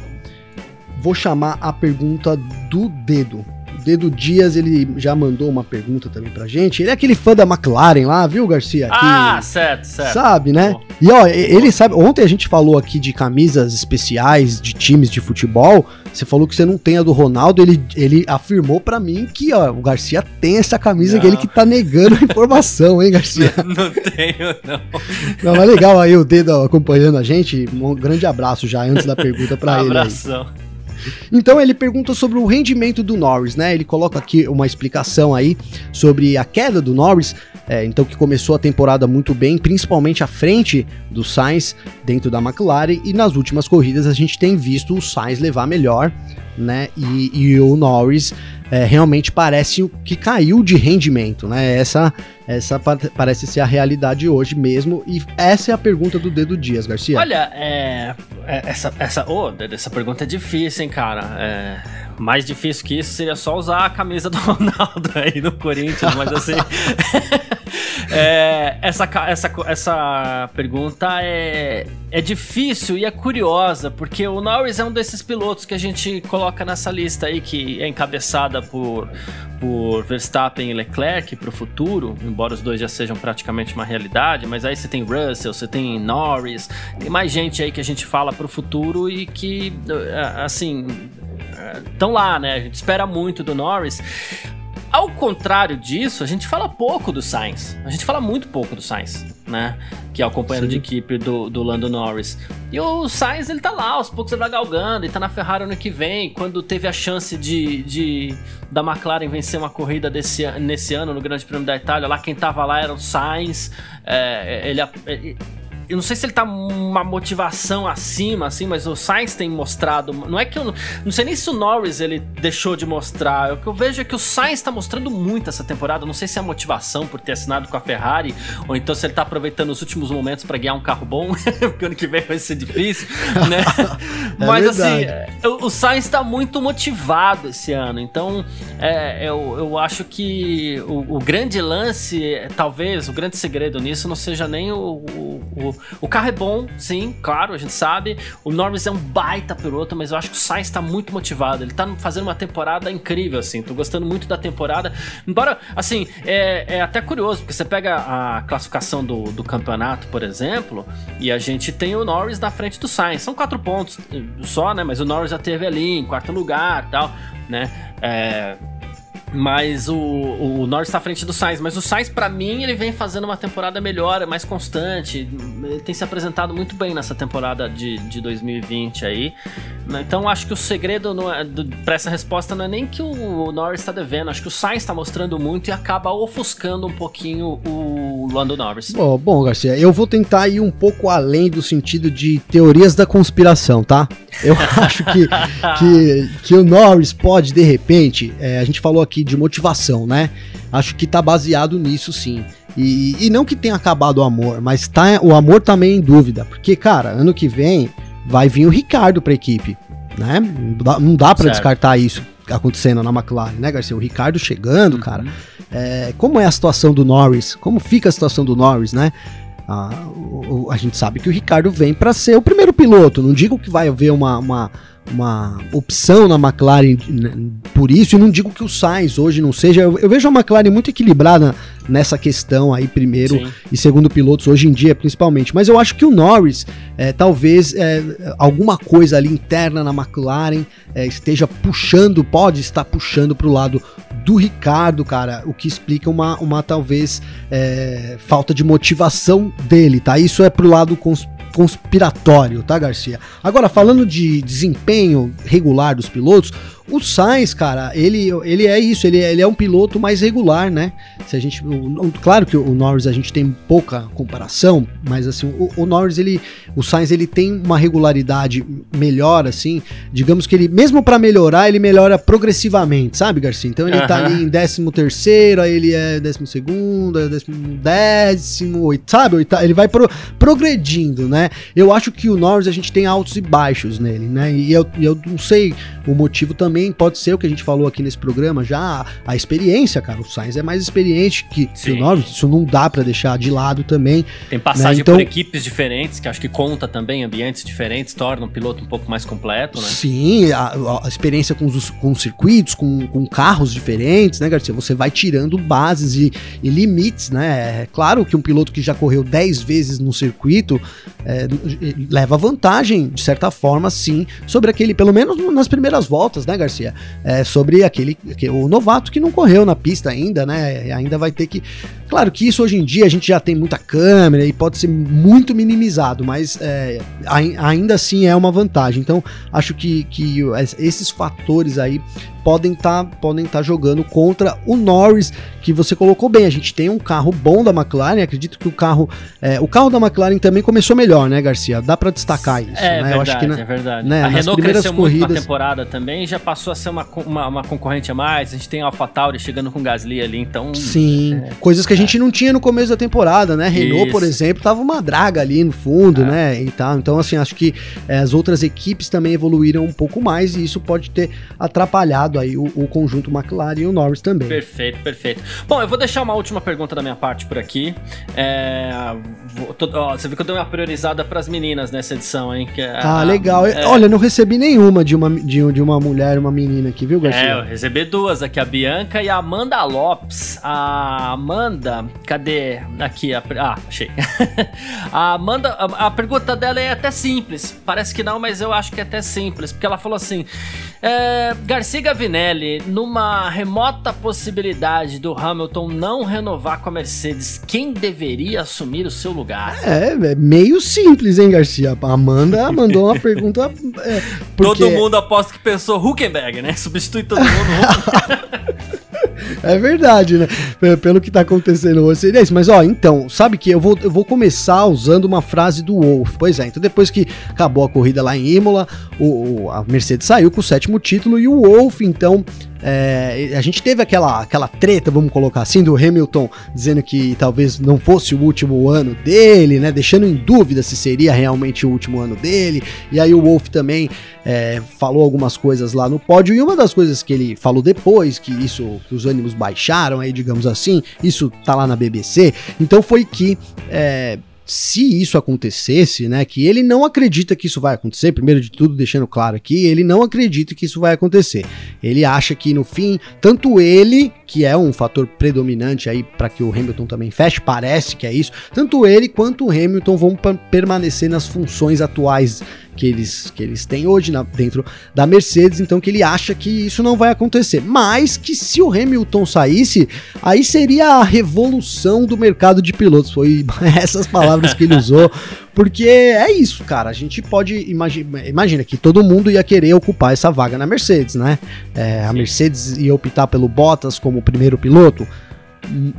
vou chamar a pergunta do dedo. O Dedo Dias, ele já mandou uma pergunta também pra gente. Ele é aquele fã da McLaren lá, viu, Garcia? Ah, certo, certo. Sabe, né? Bom. E ó, ele sabe. Ontem a gente falou aqui de camisas especiais de times de futebol. você falou que você não tem a do Ronaldo, ele, ele afirmou para mim que, ó, o Garcia tem essa camisa não. que ele que tá negando a informação, hein, Garcia? Não, não tenho, não. Não, mas legal aí o dedo acompanhando a gente. Um grande abraço já antes da pergunta para um ele. Abração. Aí. Então ele pergunta sobre o rendimento do Norris, né? Ele coloca aqui uma explicação aí sobre a queda do Norris, é, então que começou a temporada muito bem, principalmente à frente do Sainz dentro da McLaren e nas últimas corridas a gente tem visto o Sainz levar melhor, né? E, e o Norris é, realmente parece que caiu de rendimento, né? Essa, essa parece ser a realidade hoje mesmo. E essa é a pergunta do Dedo Dias, Garcia. Olha, é, é, essa, essa, oh, essa pergunta é difícil, hein, cara? É, mais difícil que isso seria só usar a camisa do Ronaldo aí no Corinthians, mas assim. é, essa, essa, essa pergunta é, é difícil e é curiosa, porque o Norris é um desses pilotos que a gente coloca nessa lista aí, que é encabeçada por, por Verstappen e Leclerc para o futuro, embora os dois já sejam praticamente uma realidade, mas aí você tem Russell, você tem Norris, tem mais gente aí que a gente fala para o futuro e que, assim, estão lá, né? A gente espera muito do Norris. Ao contrário disso, a gente fala pouco do Sainz. A gente fala muito pouco do Sainz, né? Que é o companheiro Sim. de equipe do, do Lando Norris. E o Sainz, ele tá lá, aos poucos ele vai galgando, ele tá na Ferrari ano que vem, quando teve a chance de, de da McLaren vencer uma corrida desse, nesse ano no Grande Prêmio da Itália, lá quem tava lá era o Sainz. É, ele, ele eu não sei se ele tá uma motivação acima, assim, mas o Sainz tem mostrado. Não é que eu. Não sei nem se o Norris ele deixou de mostrar. O que eu vejo é que o Sainz tá mostrando muito essa temporada. Não sei se é a motivação por ter assinado com a Ferrari, ou então se ele tá aproveitando os últimos momentos para ganhar um carro bom, porque ano que vem vai ser difícil, né? é mas assim, o, o Sainz tá muito motivado esse ano. Então, é, eu, eu acho que o, o grande lance, talvez, o grande segredo nisso não seja nem o, o o carro é bom, sim, claro, a gente sabe. O Norris é um baita piloto, mas eu acho que o Sainz tá muito motivado. Ele tá fazendo uma temporada incrível, assim. Tô gostando muito da temporada. Embora, assim, é, é até curioso, porque você pega a classificação do, do campeonato, por exemplo, e a gente tem o Norris na frente do Sainz. São quatro pontos só, né? Mas o Norris já teve ali em quarto lugar tal, né? É mas o, o Norris está à frente do Sainz. Mas o Sainz, para mim, ele vem fazendo uma temporada melhor, mais constante. Ele tem se apresentado muito bem nessa temporada de, de 2020 aí. Então acho que o segredo é, para essa resposta não é nem que o, Norris está devendo, acho que o Sainz está mostrando muito e acaba ofuscando um pouquinho o Lando Norris. Bom, bom, Garcia, eu vou tentar ir um pouco além do sentido de teorias da conspiração, tá? Eu acho que, que, que o Norris pode, de repente, é, a gente falou aqui de motivação, né? Acho que tá baseado nisso sim. E, e não que tenha acabado o amor, mas tá, o amor também tá em dúvida. Porque, cara, ano que vem vai vir o Ricardo pra equipe, né? Não dá, para descartar isso acontecendo na McLaren, né, Garcia? O Ricardo chegando, uhum. cara. É, como é a situação do Norris? Como fica a situação do Norris, né? Ah, o, a gente sabe que o Ricardo vem para ser o primeiro piloto. Não digo que vai haver uma, uma, uma opção na McLaren né, por isso, e não digo que o Sainz hoje não seja. Eu, eu vejo a McLaren muito equilibrada nessa questão aí, primeiro Sim. e segundo pilotos, hoje em dia principalmente. Mas eu acho que o Norris, é, talvez é, alguma coisa ali interna na McLaren é, esteja puxando, pode estar puxando para o lado do Ricardo, cara, o que explica uma, uma talvez é, falta de motivação dele, tá? Isso é pro lado conspiratório, tá, Garcia? Agora, falando de desempenho regular dos pilotos, o Sainz, cara, ele, ele é isso, ele, ele é um piloto mais regular, né? Se a gente, o, claro que o Norris a gente tem pouca comparação, mas assim, o, o, Norris ele, o Sainz ele tem uma regularidade melhor assim, digamos que ele mesmo para melhorar, ele melhora progressivamente, sabe, Garcia? Então ele uhum. tá ali em 13 terceiro, aí ele é 12 segundo, é décimo, décimo, oito, sabe? Ele vai pro, progredindo, né? Eu acho que o Norris a gente tem altos e baixos nele, né? E eu, eu não sei o motivo também também pode ser o que a gente falou aqui nesse programa, já a experiência, cara. O Sainz é mais experiente que, que o Norris, isso não dá para deixar de lado também. Tem passagem né? então, por equipes diferentes, que acho que conta também, ambientes diferentes, torna o piloto um pouco mais completo, né? Sim, a, a experiência com os, com os circuitos, com, com carros diferentes, né, Garcia? Você vai tirando bases e, e limites, né? É claro que um piloto que já correu 10 vezes no circuito é, leva vantagem, de certa forma, sim, sobre aquele, pelo menos nas primeiras voltas, né, Garcia? É, sobre aquele, o novato que não correu na pista ainda, né? Ainda vai ter que. Claro que isso hoje em dia a gente já tem muita câmera e pode ser muito minimizado, mas é, ainda assim é uma vantagem. Então, acho que, que esses fatores aí podem estar tá, podem tá jogando contra o Norris, que você colocou bem. A gente tem um carro bom da McLaren, acredito que o carro. É, o carro da McLaren também começou melhor, né, Garcia? Dá para destacar isso. É né? verdade, Eu acho que na, é verdade. Né, a Renault cresceu corridas... muito na temporada também, já passou a ser uma, uma, uma, concorrente a mais. A gente tem a AlphaTauri chegando com Gasly ali, então. Sim, é, coisas que a gente não tinha no começo da temporada, né? Renault, isso. por exemplo, tava uma draga ali no fundo, é. né? E tal. Então, assim, acho que é, as outras equipes também evoluíram um pouco mais e isso pode ter atrapalhado aí o, o, conjunto McLaren e o Norris também. Perfeito, perfeito. Bom, eu vou deixar uma última pergunta da minha parte por aqui. É, vou, tô, ó, você viu que eu dei uma priorizada para as meninas nessa edição, hein? Que, é ah, legal. É... Olha, não recebi nenhuma de uma, de, de uma mulher, uma menina aqui, viu, Garcia? É, eu recebi duas aqui, a Bianca e a Amanda Lopes. A Amanda, cadê? Aqui, a, ah, achei. a Amanda, a, a pergunta dela é até simples. Parece que não, mas eu acho que é até simples, porque ela falou assim: é, Garcia Gavinelli, numa remota possibilidade do Hamilton não renovar com a Mercedes, quem deveria assumir o seu lugar? É, é meio simples, hein, Garcia? A Amanda mandou uma pergunta. É, porque... Todo mundo aposta que pensou Huckenberg, né? Substitui todo mundo. É verdade, né? Pelo que tá acontecendo hoje seria isso. Mas ó, então, sabe que eu vou, eu vou começar usando uma frase do Wolf. Pois é, então depois que acabou a corrida lá em Imola, o, a Mercedes saiu com o sétimo título e o Wolf, então, é, a gente teve aquela, aquela treta, vamos colocar assim, do Hamilton dizendo que talvez não fosse o último ano dele, né? Deixando em dúvida se seria realmente o último ano dele. E aí o Wolf também é, falou algumas coisas lá no pódio. E uma das coisas que ele falou depois, que isso, que os ânimos baixaram aí, digamos assim, isso tá lá na BBC. Então foi que é, se isso acontecesse, né, que ele não acredita que isso vai acontecer, primeiro de tudo, deixando claro aqui, ele não acredita que isso vai acontecer. Ele acha que no fim, tanto ele, que é um fator predominante aí para que o Hamilton também feche, parece que é isso, tanto ele quanto o Hamilton vão permanecer nas funções atuais que eles, que eles têm hoje na, dentro da Mercedes, então que ele acha que isso não vai acontecer. Mas que se o Hamilton saísse, aí seria a revolução do mercado de pilotos. Foi essas palavras que ele usou. Porque é isso, cara. A gente pode imaginar. Imagina que todo mundo ia querer ocupar essa vaga na Mercedes, né? É, a Mercedes ia optar pelo Bottas como primeiro piloto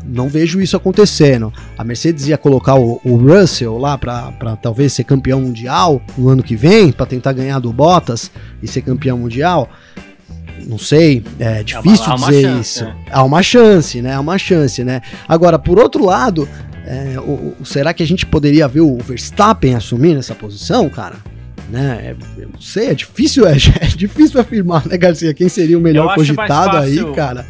não vejo isso acontecendo. A Mercedes ia colocar o, o Russell lá para talvez ser campeão mundial no ano que vem, para tentar ganhar do Bottas e ser campeão mundial. Não sei, é difícil é uma, dizer isso. É. Há uma chance, né? Há uma chance, né? Agora, por outro lado, é, o, o, será que a gente poderia ver o Verstappen assumir essa posição, cara? Né? É, eu não sei, é difícil, é, é difícil afirmar, né, Garcia? Quem seria o melhor cogitado aí, cara?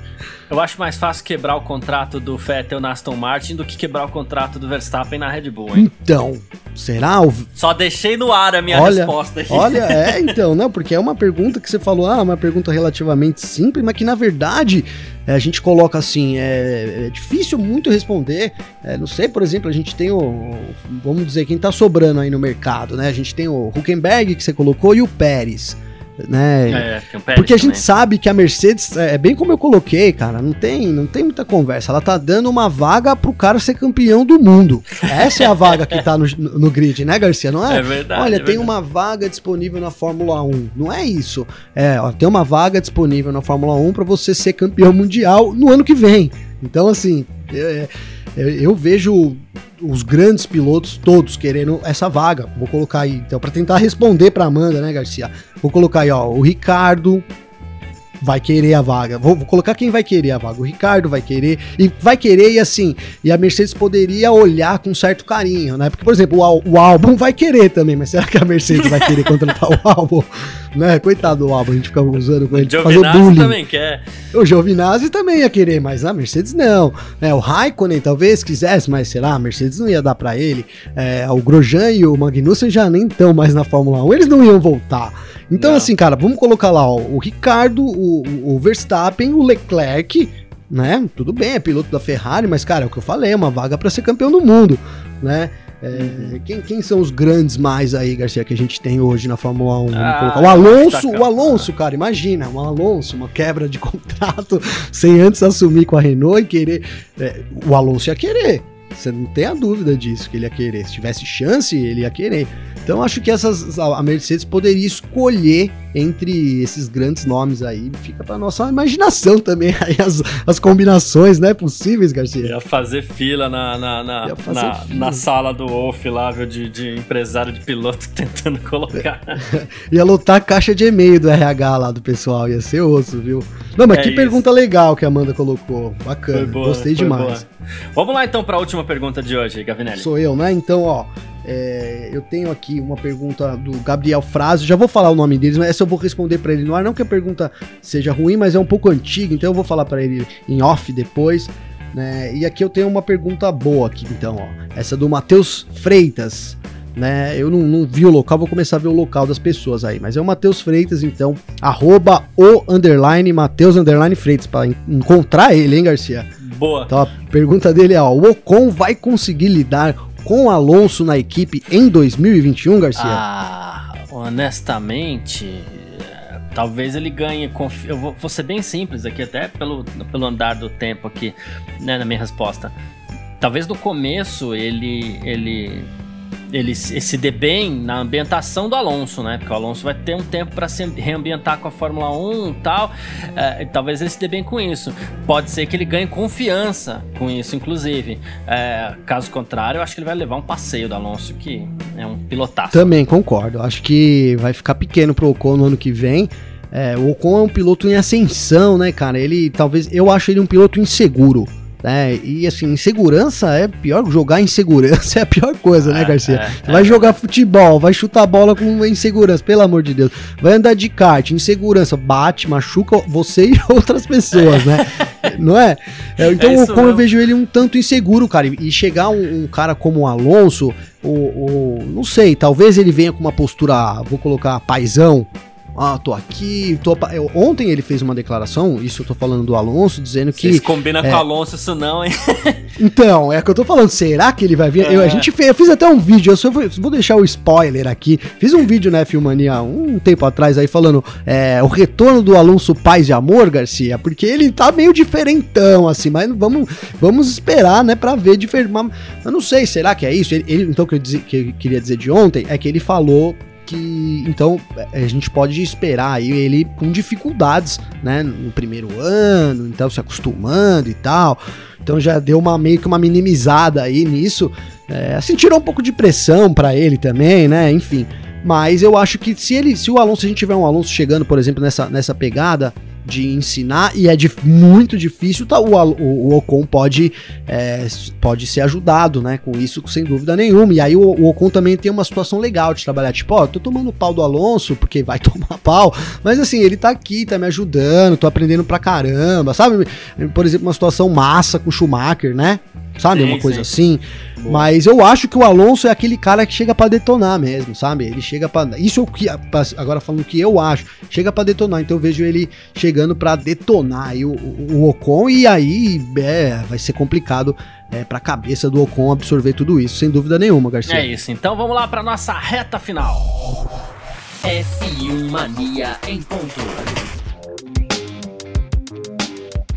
Eu acho mais fácil quebrar o contrato do Vettel na Aston Martin do que quebrar o contrato do Verstappen na Red Bull, hein? Então, será? O... Só deixei no ar a minha olha, resposta aqui. Olha, é, então, não, porque é uma pergunta que você falou, ah, uma pergunta relativamente simples, mas que na verdade é, a gente coloca assim, é, é difícil muito responder. É, não sei, por exemplo, a gente tem o, o, vamos dizer, quem tá sobrando aí no mercado, né? A gente tem o Huckenberg que você colocou e o Pérez né? É, Porque a gente também. sabe que a Mercedes é, é bem como eu coloquei, cara, não tem, não tem muita conversa. Ela tá dando uma vaga pro cara ser campeão do mundo. Essa é a vaga que tá no, no grid, né, Garcia? Não é? É verdade. Olha, é tem verdade. uma vaga disponível na Fórmula 1. Não é isso. É, ó, tem uma vaga disponível na Fórmula 1 para você ser campeão mundial no ano que vem. Então, assim, é, é, eu vejo os grandes pilotos todos querendo essa vaga. Vou colocar aí, então, para tentar responder para Amanda, né, Garcia? Vou colocar aí, ó, o Ricardo vai querer a vaga. Vou, vou, colocar quem vai querer a vaga. O Ricardo vai querer e vai querer e assim. E a Mercedes poderia olhar com certo carinho, né? Porque, por exemplo, o, o álbum vai querer também, mas será que a Mercedes vai querer contratar o álbum? Né? Coitado do Albon, a gente ficava usando com ele pra fazer bullying. também quer. O Giovinazzi também ia querer, mas a Mercedes não. É, o Raikkonen talvez quisesse, mas sei lá, a Mercedes não ia dar pra ele. É, o Grosjean e o Magnussen já nem estão mais na Fórmula 1, eles não iam voltar. Então, Não. assim, cara, vamos colocar lá ó, o Ricardo, o, o Verstappen, o Leclerc, né? Tudo bem, é piloto da Ferrari, mas, cara, é o que eu falei, é uma vaga pra ser campeão do mundo, né? É, Uhum. quem, quem são os grandes mais aí, Garcia, que a gente tem hoje na Fórmula 1? Vamos Ah. O Alonso, o Alonso, cara, imagina, um Alonso, uma quebra de contrato sem antes assumir com a Renault e querer. é, o Alonso ia querer. Você não tem a dúvida disso, que ele ia querer. Se tivesse chance, ele ia querer. Então acho que essas, a Mercedes poderia escolher entre esses grandes nomes aí. Fica pra nossa imaginação também aí as, as combinações, né? Possíveis, Garcia. Ia fazer fila na, na, na, na, fila. na sala do Wolf lá, viu, de, de empresário de piloto tentando colocar. Ia lotar a caixa de e-mail do RH lá do pessoal, ia ser osso, viu? Não, mas É que isso. pergunta legal que a Amanda colocou. Bacana, boa, gostei demais. boa. Vamos lá então para a última pergunta de hoje, Gavinelli. Sou eu, né? Então, ó, é, eu tenho aqui uma pergunta do Gabriel Frazio. Já vou falar o nome deles, mas essa eu vou responder pra ele no ar. Não que a pergunta seja ruim, mas é um pouco antiga, então eu vou falar pra ele em off depois. Né? E aqui eu tenho uma pergunta boa aqui, então, ó. Essa do Matheus Freitas. Né, eu não, não vi o local, vou começar a ver o local das pessoas aí. Mas é o Matheus Freitas, então, arroba o underline Matheus underline Freitas, en- encontrar ele, hein, Garcia? Boa. Então a pergunta dele é: ó, o Ocon vai conseguir lidar com o Alonso na equipe em 2021, Garcia? Ah, honestamente, talvez ele ganhe. Eu vou, vou ser bem simples aqui, até pelo, pelo andar do tempo aqui, né, na minha resposta. Talvez no começo ele ele ele se dê bem na ambientação do Alonso, né? Porque o Alonso vai ter um tempo para se reambientar com a Fórmula 1 e tal. e talvez ele se dê bem com isso. Pode ser que ele ganhe confiança com isso, inclusive. Eh, caso contrário, eu acho que ele vai levar um passeio do Alonso, que é um pilotaço. Também concordo. Acho que vai ficar pequeno pro Ocon no ano que vem. É, o Ocon é um piloto em ascensão, né, cara? Ele talvez. Eu acho ele um piloto inseguro. Né? E assim, insegurança é pior. Jogar insegurança é a pior coisa, né, É, Garcia? é, Você vai jogar futebol, vai chutar a bola com insegurança, pelo amor de Deus. Vai andar de kart, insegurança, bate, machuca você e outras pessoas, né? Não é? É, então É o isso Ocon eu vejo ele um tanto inseguro, cara. E chegar um, um cara como o Alonso, o, o- não sei, talvez ele venha com uma postura, vou colocar paisão. Ah, tô aqui, tô. eu- Ontem ele fez uma declaração, isso eu tô falando do Alonso, dizendo que Vocês combinam é. com o Alonso isso não, hein? então, é que eu tô falando, será que ele vai vir? Eu, a É. gente fez, eu fiz até um vídeo, eu só vou, vou deixar o spoiler aqui. Fiz um vídeo na Filmania um tempo atrás aí falando é, o retorno do Alonso Paz de Amor, Garcia, porque ele tá meio diferentão, assim, mas vamos, vamos esperar, né, pra ver diferente. Eu não sei, será que é isso? Ele, ele- então, o que eu, dizer- que eu queria dizer de ontem é que ele falou que então a gente pode esperar aí ele com dificuldades, né, no primeiro ano, então se acostumando e tal. Então já deu uma meio que uma minimizada aí nisso. É, assim, tirou um pouco de pressão pra ele também, né? Enfim. Mas eu acho que se ele, se o Alonso, se a gente tiver um Alonso chegando, por exemplo, nessa, nessa pegada de ensinar, e é dif- muito difícil, tá, o, o, o Ocon pode, é, pode ser ajudado, né? Com isso, sem dúvida nenhuma. E aí o, o Ocon também tem uma situação legal de trabalhar. Tipo, ó, tô tomando pau do Alonso, porque vai tomar pau. Mas assim, ele tá aqui, tá me ajudando, tô aprendendo pra caramba, sabe? Por exemplo, uma situação massa com o Schumacher, né? Sabe? Sim, uma coisa sim. assim. Mas eu acho que o Alonso é aquele cara que chega pra detonar mesmo, sabe? Ele chega pra. Isso é o que. Agora falando o que eu acho. Chega pra detonar. Então eu vejo ele chegando pra detonar aí o, o, o Ocon. E aí é, vai ser complicado é, pra cabeça do Ocon absorver tudo isso, sem dúvida nenhuma, Garcia. É isso, então vamos lá para nossa reta final. F1 Mania em ponto.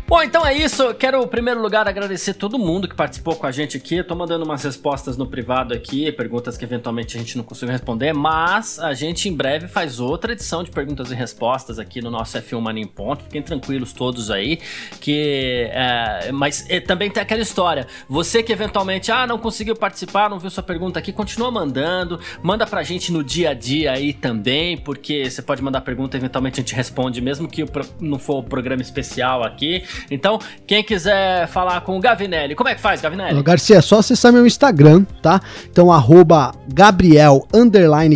Bom, então é isso. Quero, em primeiro lugar, agradecer todo mundo que participou com a gente aqui. Eu mandando umas respostas no privado aqui, perguntas que eventualmente a gente não conseguiu responder, mas a gente em breve faz outra edição de perguntas e respostas aqui no nosso F1 Mania em Ponto. Fiquem tranquilos todos aí, que... é, mas é, também tem aquela história. Você que eventualmente, ah, não conseguiu participar, não viu sua pergunta aqui, continua mandando. Manda pra gente no dia a dia aí também, porque você pode mandar pergunta, eventualmente a gente responde, mesmo que não for o programa especial aqui. Então, quem quiser falar com o Gavinelli, como é que faz, Gavinelli? Garcia, é só acessar meu Instagram, tá? Então, arroba Gabriel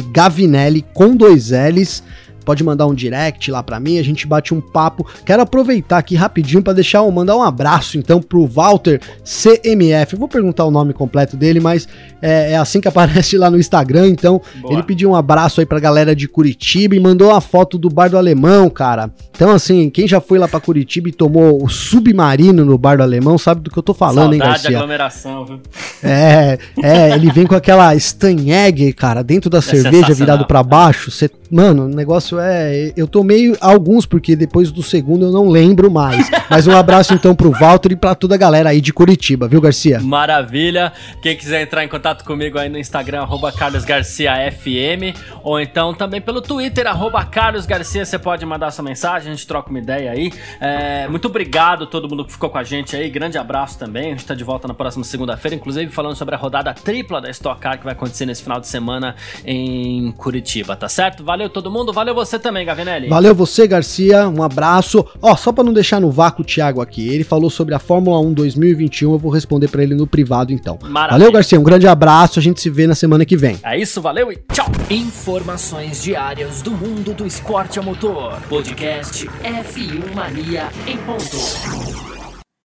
Gavinelli com dois L's. Pode mandar um direct lá pra mim, a gente bate um papo. Quero aproveitar aqui rapidinho para deixar um, mandar um abraço então pro Walter CMF. Eu vou perguntar o nome completo dele, mas é, é assim que aparece lá no Instagram. Então, Boa. ele pediu um abraço aí pra galera de Curitiba e mandou uma foto do Bar do Alemão, cara. Então, assim, quem já foi lá pra Curitiba e tomou o submarino no Bar do Alemão sabe do que eu tô falando, Saudade hein, Garcia? aglomeração, viu? É, é, ele vem com aquela Steinegger, cara, dentro da é cerveja virado para baixo. Cê, mano, o negócio é. Eu tomei alguns, porque depois do segundo eu não lembro mais. Mas um abraço então pro Walter e pra toda a galera aí de Curitiba, viu, Garcia? Maravilha. Quem quiser entrar em contato comigo aí no Instagram, arroba carlosgarciafm, ou então também pelo Twitter, arroba carlosgarcia, você pode mandar sua mensagem, a gente troca uma ideia aí. É, muito obrigado a todo mundo que ficou com a gente aí, grande abraço também. A gente tá de volta na próxima segunda-feira, inclusive falando sobre a rodada tripla da Stock Car que vai acontecer nesse final de semana em Curitiba, tá certo? Valeu todo mundo, valeu você também, Gavinelli. Valeu você, Garcia, um abraço. Ó, só para não deixar no vácuo o Thiago aqui, ele falou sobre a Fórmula 1 2021, eu vou responder para ele no privado então. Maravilha. Valeu, Garcia, um grande abraço, a gente se vê na semana que vem. É isso, valeu e tchau. Informações diárias do mundo do esporte a motor. Podcast F1 Mania em ponto.